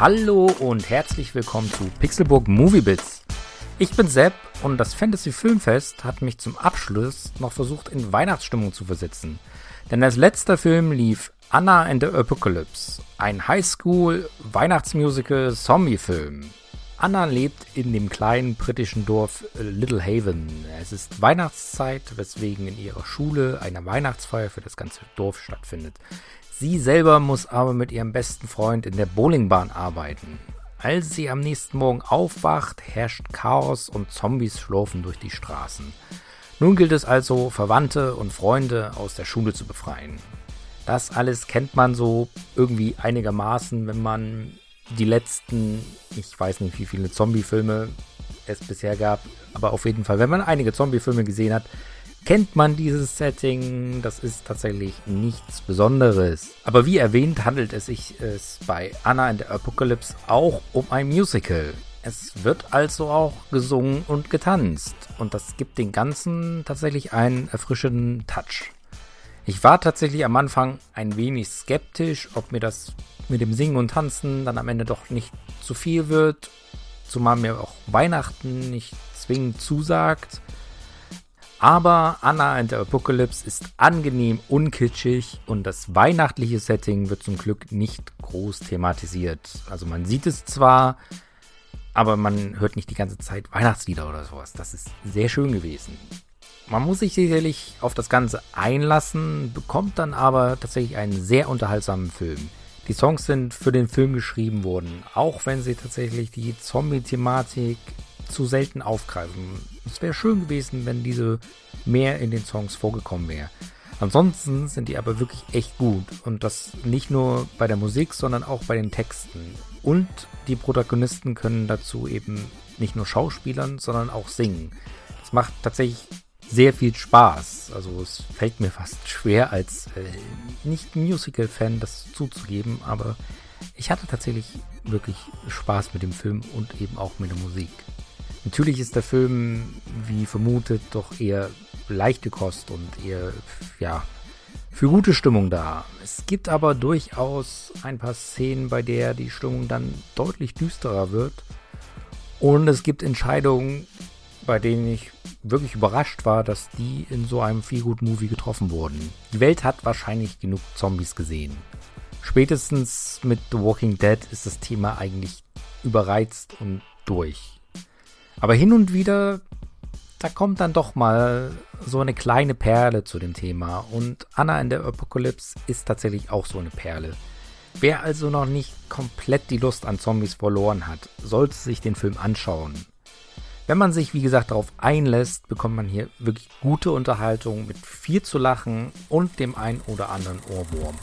Hallo und herzlich willkommen zu Pixelburg Movie Bits. Ich bin Sepp und das Fantasy Filmfest hat mich zum Abschluss noch versucht in Weihnachtsstimmung zu versetzen. Denn als letzter Film lief Anna and the Apocalypse, ein Highschool-Weihnachtsmusical-Zombie-Film. Anna lebt in dem kleinen britischen Dorf Little Haven. Es ist Weihnachtszeit, weswegen in ihrer Schule eine Weihnachtsfeier für das ganze Dorf stattfindet. Sie selber muss aber mit ihrem besten Freund in der Bowlingbahn arbeiten. Als sie am nächsten Morgen aufwacht, herrscht Chaos und Zombies schlurfen durch die Straßen. Nun gilt es also, Verwandte und Freunde aus der Schule zu befreien. Das alles kennt man so irgendwie einigermaßen, wenn man die letzten, ich weiß nicht, wie viele Zombie-Filme es bisher gab, aber auf jeden Fall, wenn man einige Zombie-Filme gesehen hat, kennt man dieses Setting. Das ist tatsächlich nichts Besonderes. Aber wie erwähnt, handelt es sich es bei Anna in der Apocalypse auch um ein Musical. Es wird also auch gesungen und getanzt. Und das gibt den Ganzen tatsächlich einen erfrischenden Touch. Ich war tatsächlich am Anfang ein wenig skeptisch, ob mir das mit dem Singen und Tanzen dann am Ende doch nicht zu viel wird. Zumal mir auch Weihnachten nicht zwingend zusagt. Aber Anna and the Apocalypse ist angenehm unkitschig und das weihnachtliche Setting wird zum Glück nicht groß thematisiert. Also man sieht es zwar, aber man hört nicht die ganze Zeit Weihnachtslieder oder sowas. Das ist sehr schön gewesen. Man muss sich sicherlich auf das Ganze einlassen, bekommt dann aber tatsächlich einen sehr unterhaltsamen Film. Die Songs sind für den Film geschrieben worden, auch wenn sie tatsächlich die Zombie-Thematik zu selten aufgreifen. Es wäre schön gewesen, wenn diese mehr in den Songs vorgekommen wäre. Ansonsten sind die aber wirklich echt gut. Und das nicht nur bei der Musik, sondern auch bei den Texten. Und die Protagonisten können dazu eben nicht nur Schauspielern, sondern auch singen. Das macht tatsächlich sehr viel Spaß. Also es fällt mir fast schwer als äh, Nicht-Musical-Fan das zuzugeben, aber ich hatte tatsächlich wirklich Spaß mit dem Film und eben auch mit der Musik. Natürlich ist der Film, wie vermutet, doch eher leichte Kost und eher, ja, für gute Stimmung da. Es gibt aber durchaus ein paar Szenen, bei der die Stimmung dann deutlich düsterer wird. Und es gibt Entscheidungen, bei denen ich wirklich überrascht war, dass die in so einem Feelgood-Movie getroffen wurden. Die Welt hat wahrscheinlich genug Zombies gesehen. Spätestens mit The Walking Dead ist das Thema eigentlich überreizt und durch. Aber hin und wieder, da kommt dann doch mal so eine kleine Perle zu dem Thema. Und Anna in der Apokalypse ist tatsächlich auch so eine Perle. Wer also noch nicht komplett die Lust an Zombies verloren hat, sollte sich den Film anschauen. Wenn man sich, wie gesagt, darauf einlässt, bekommt man hier wirklich gute Unterhaltung mit viel zu lachen und dem ein oder anderen Ohrwurm.